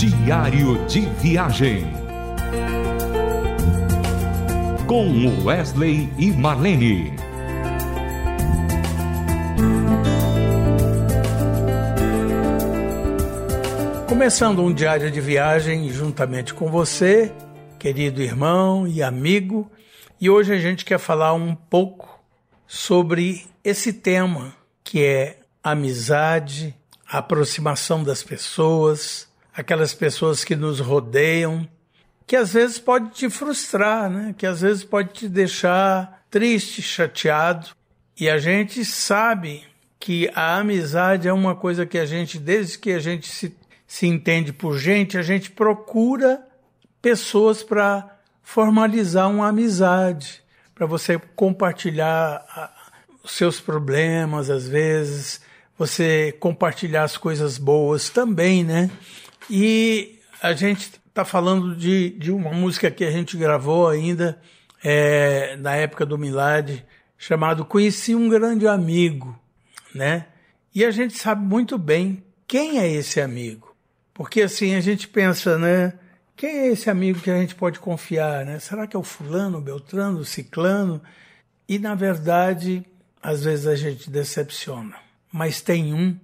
Diário de Viagem. Com Wesley e Marlene. Começando um diário de viagem juntamente com você, querido irmão e amigo, e hoje a gente quer falar um pouco sobre esse tema que é amizade, aproximação das pessoas, aquelas pessoas que nos rodeiam, que às vezes pode te frustrar, né? Que às vezes pode te deixar triste, chateado. E a gente sabe que a amizade é uma coisa que a gente, desde que a gente se, se entende por gente, a gente procura pessoas para formalizar uma amizade, para você compartilhar os seus problemas, às vezes, você compartilhar as coisas boas também, né? E a gente está falando de, de uma música que a gente gravou ainda é, na época do Milad, chamado Conheci um Grande Amigo, né? E a gente sabe muito bem quem é esse amigo. Porque assim, a gente pensa, né? Quem é esse amigo que a gente pode confiar, né? Será que é o fulano, o beltrano, o ciclano? E na verdade, às vezes a gente decepciona. Mas tem um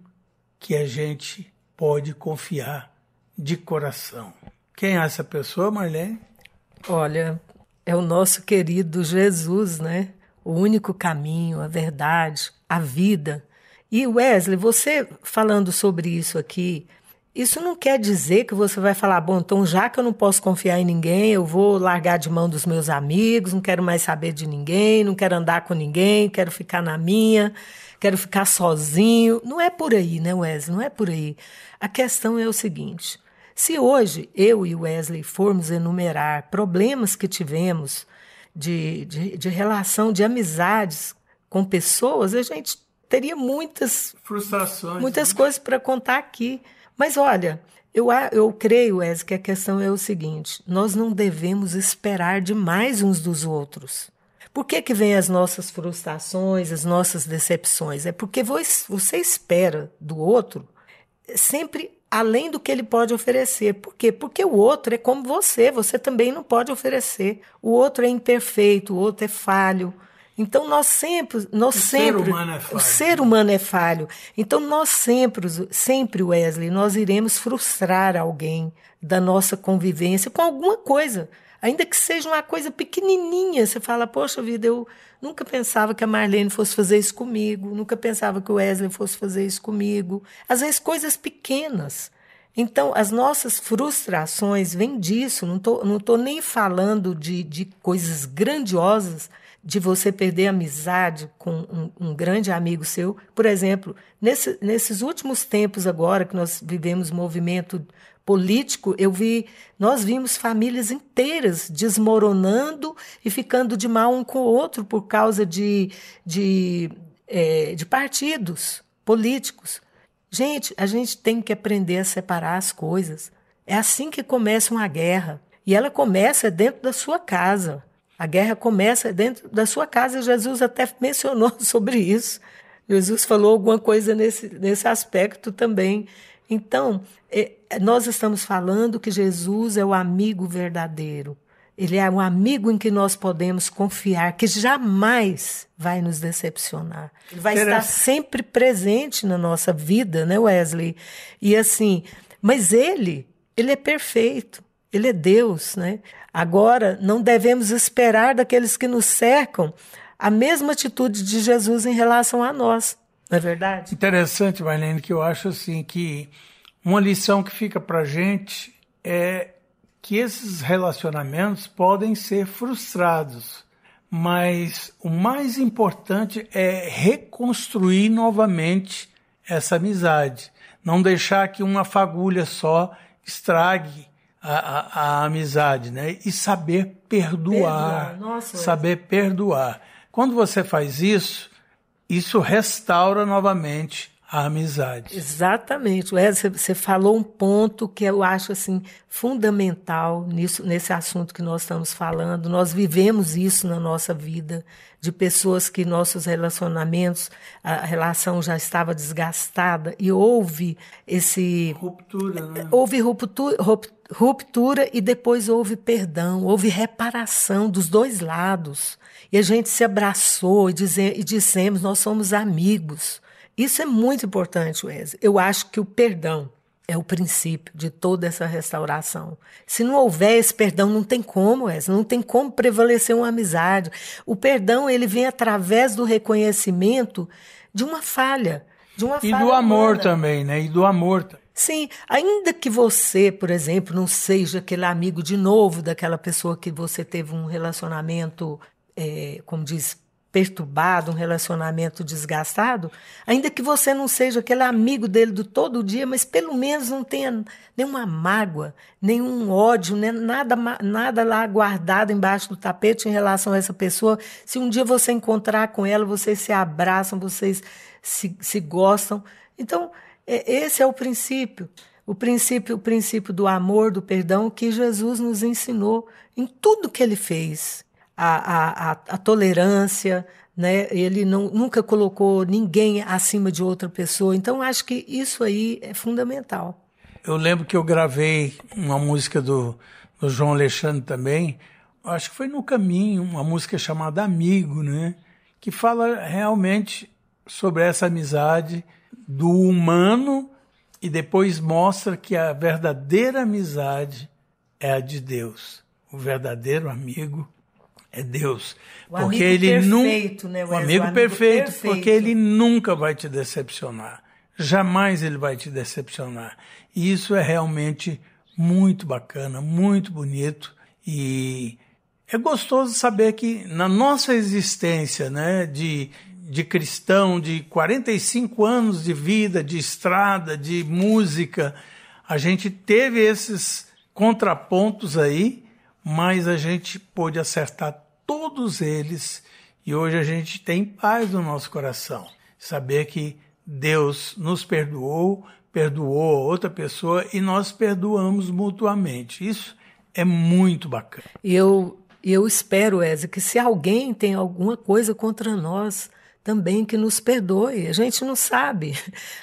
que a gente pode confiar de coração. Quem é essa pessoa, Marlene? Olha, é o nosso querido Jesus, né? O único caminho, a verdade, a vida. E Wesley, você falando sobre isso aqui, isso não quer dizer que você vai falar, bom, então já que eu não posso confiar em ninguém, eu vou largar de mão dos meus amigos, não quero mais saber de ninguém, não quero andar com ninguém, quero ficar na minha, quero ficar sozinho. Não é por aí, né, Wesley? Não é por aí. A questão é o seguinte: se hoje eu e Wesley formos enumerar problemas que tivemos de, de, de relação, de amizades com pessoas, a gente teria muitas frustrações, muitas né? coisas para contar aqui. Mas olha, eu, eu creio, Wes, que a questão é o seguinte: nós não devemos esperar demais uns dos outros. Por que, que vem as nossas frustrações, as nossas decepções? É porque você espera do outro sempre além do que ele pode oferecer. Por quê? Porque o outro é como você, você também não pode oferecer. O outro é imperfeito, o outro é falho, então nós sempre, nós o sempre, ser humano é falho. o ser humano é falho. Então nós sempre, sempre Wesley, nós iremos frustrar alguém da nossa convivência com alguma coisa, ainda que seja uma coisa pequenininha. Você fala, poxa vida, eu nunca pensava que a Marlene fosse fazer isso comigo, nunca pensava que o Wesley fosse fazer isso comigo. Às vezes coisas pequenas. Então, as nossas frustrações vêm disso. Não estou não tô nem falando de, de coisas grandiosas, de você perder amizade com um, um, grande amigo seu. Por exemplo, nesse, nesses últimos tempos agora que nós vivemos movimento político, eu vi, nós vimos famílias inteiras desmoronando e ficando de mal um com o outro por causa de, de, é, de partidos políticos. Gente, a gente tem que aprender a separar as coisas. É assim que começa uma guerra. E ela começa dentro da sua casa. A guerra começa dentro da sua casa. Jesus até mencionou sobre isso. Jesus falou alguma coisa nesse, nesse aspecto também. Então, é, nós estamos falando que Jesus é o amigo verdadeiro. Ele é um amigo em que nós podemos confiar, que jamais vai nos decepcionar. Ele vai estar sempre presente na nossa vida, né, Wesley? E assim, mas ele, ele é perfeito. Ele é Deus, né? Agora, não devemos esperar daqueles que nos cercam a mesma atitude de Jesus em relação a nós, não é verdade? Interessante, Marlene, que eu acho assim que uma lição que fica para gente é que esses relacionamentos podem ser frustrados, mas o mais importante é reconstruir novamente essa amizade, não deixar que uma fagulha só estrague a, a, a amizade, né? E saber perdoar, perdoar. Nossa, saber perdoar. Quando você faz isso, isso restaura novamente a amizade. Exatamente. Você falou um ponto que eu acho assim fundamental nisso, nesse assunto que nós estamos falando. Nós vivemos isso na nossa vida, de pessoas que nossos relacionamentos, a relação já estava desgastada e houve esse ruptura, né? houve ruptura, ruptura e depois houve perdão, houve reparação dos dois lados. E a gente se abraçou e, dizer, e dissemos: nós somos amigos. Isso é muito importante, Wesley. Eu acho que o perdão é o princípio de toda essa restauração. Se não houver esse perdão, não tem como, Wesley, não tem como prevalecer uma amizade. O perdão ele vem através do reconhecimento de uma falha, de uma e falha do amor humana. também, né? E do amor. Sim, ainda que você, por exemplo, não seja aquele amigo de novo daquela pessoa que você teve um relacionamento, é, como diz, perturbado, um relacionamento desgastado, ainda que você não seja aquele amigo dele do todo dia, mas pelo menos não tenha nenhuma mágoa, nenhum ódio, né? nada, nada lá guardado embaixo do tapete em relação a essa pessoa. Se um dia você encontrar com ela, vocês se abraçam, vocês se, se gostam. Então, esse é o princípio. O princípio, o princípio do amor, do perdão que Jesus nos ensinou em tudo que ele fez a, a, a tolerância, né? Ele não, nunca colocou ninguém acima de outra pessoa. Então, acho que isso aí é fundamental. Eu lembro que eu gravei uma música do, do João Alexandre também, acho que foi no caminho, uma música chamada Amigo, né? Que fala realmente sobre essa amizade do humano e depois mostra que a verdadeira amizade é a de Deus. O verdadeiro amigo é Deus. O porque ele perfeito, né? O amigo, o amigo perfeito, perfeito, porque ele nunca vai te decepcionar. Jamais ele vai te decepcionar. E isso é realmente muito bacana, muito bonito e é gostoso saber que na nossa existência, né, de de cristão, de 45 anos de vida, de estrada, de música, a gente teve esses contrapontos aí, mas a gente pôde acertar todos eles e hoje a gente tem paz no nosso coração. Saber que Deus nos perdoou, perdoou outra pessoa e nós perdoamos mutuamente. Isso é muito bacana. E eu, eu espero, Eze, que se alguém tem alguma coisa contra nós, também que nos perdoe. A gente não sabe.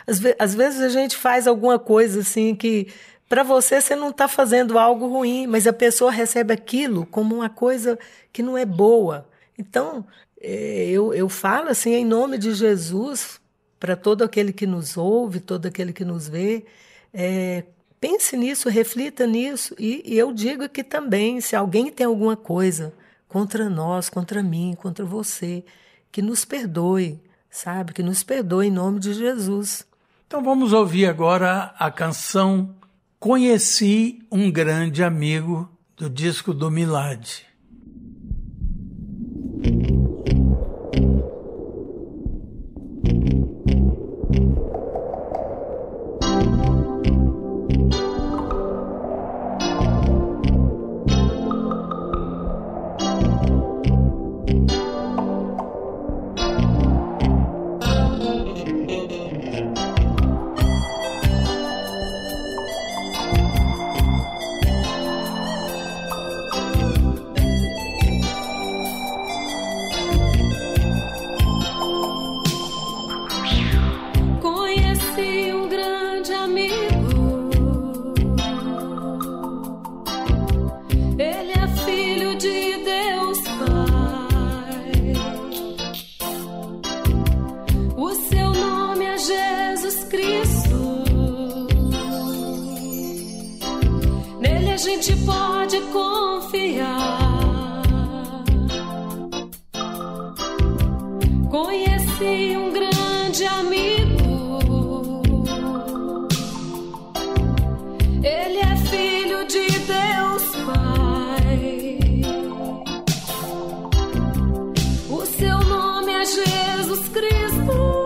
Às, ve às vezes a gente faz alguma coisa assim que para você você não está fazendo algo ruim, mas a pessoa recebe aquilo como uma coisa que não é boa. Então, é, eu, eu falo assim em nome de Jesus para todo aquele que nos ouve, todo aquele que nos vê, é, pense nisso, reflita nisso e, e eu digo aqui também, se alguém tem alguma coisa contra nós, contra mim, contra você, que nos perdoe, sabe? Que nos perdoe em nome de Jesus. Então vamos ouvir agora a canção conheci um grande amigo do disco do Milad. Jesus Cristo.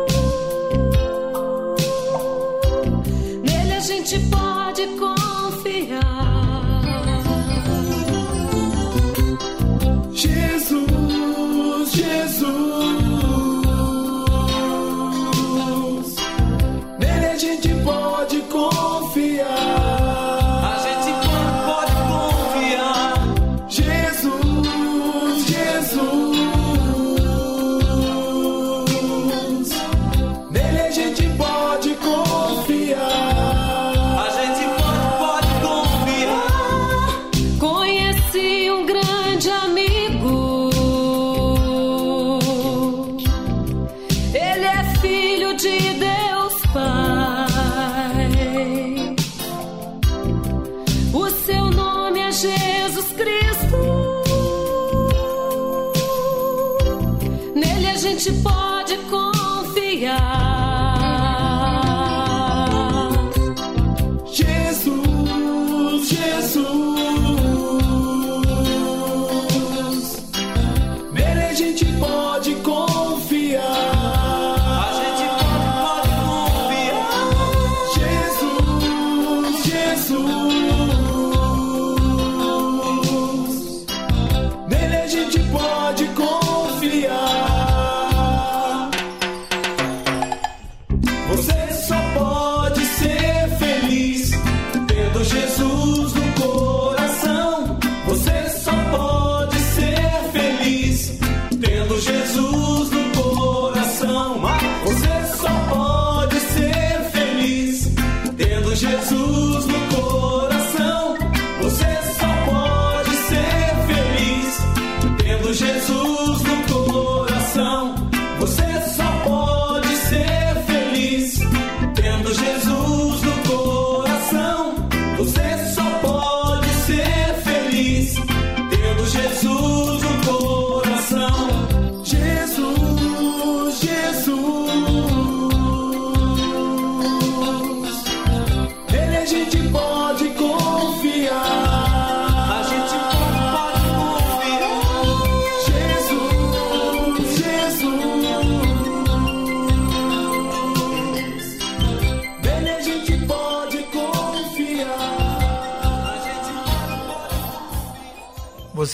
Jesus no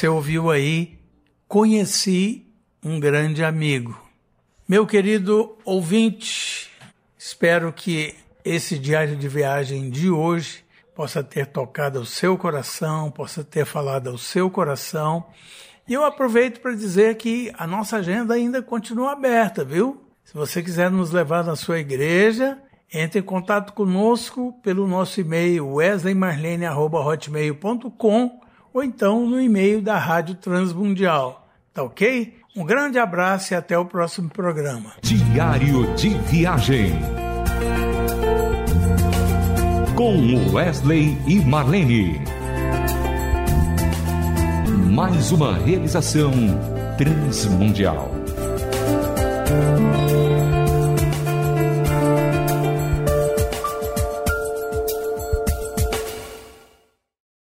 Você ouviu aí, conheci um grande amigo. Meu querido ouvinte, espero que esse diário de viagem de hoje possa ter tocado o seu coração, possa ter falado ao seu coração. E eu aproveito para dizer que a nossa agenda ainda continua aberta, viu? Se você quiser nos levar na sua igreja, entre em contato conosco pelo nosso e-mail wesleymarlene.hotmail.com ou então no e-mail da Rádio Transmundial. Tá ok? Um grande abraço e até o próximo programa. Diário de Viagem. Com Wesley e Marlene. Mais uma realização transmundial.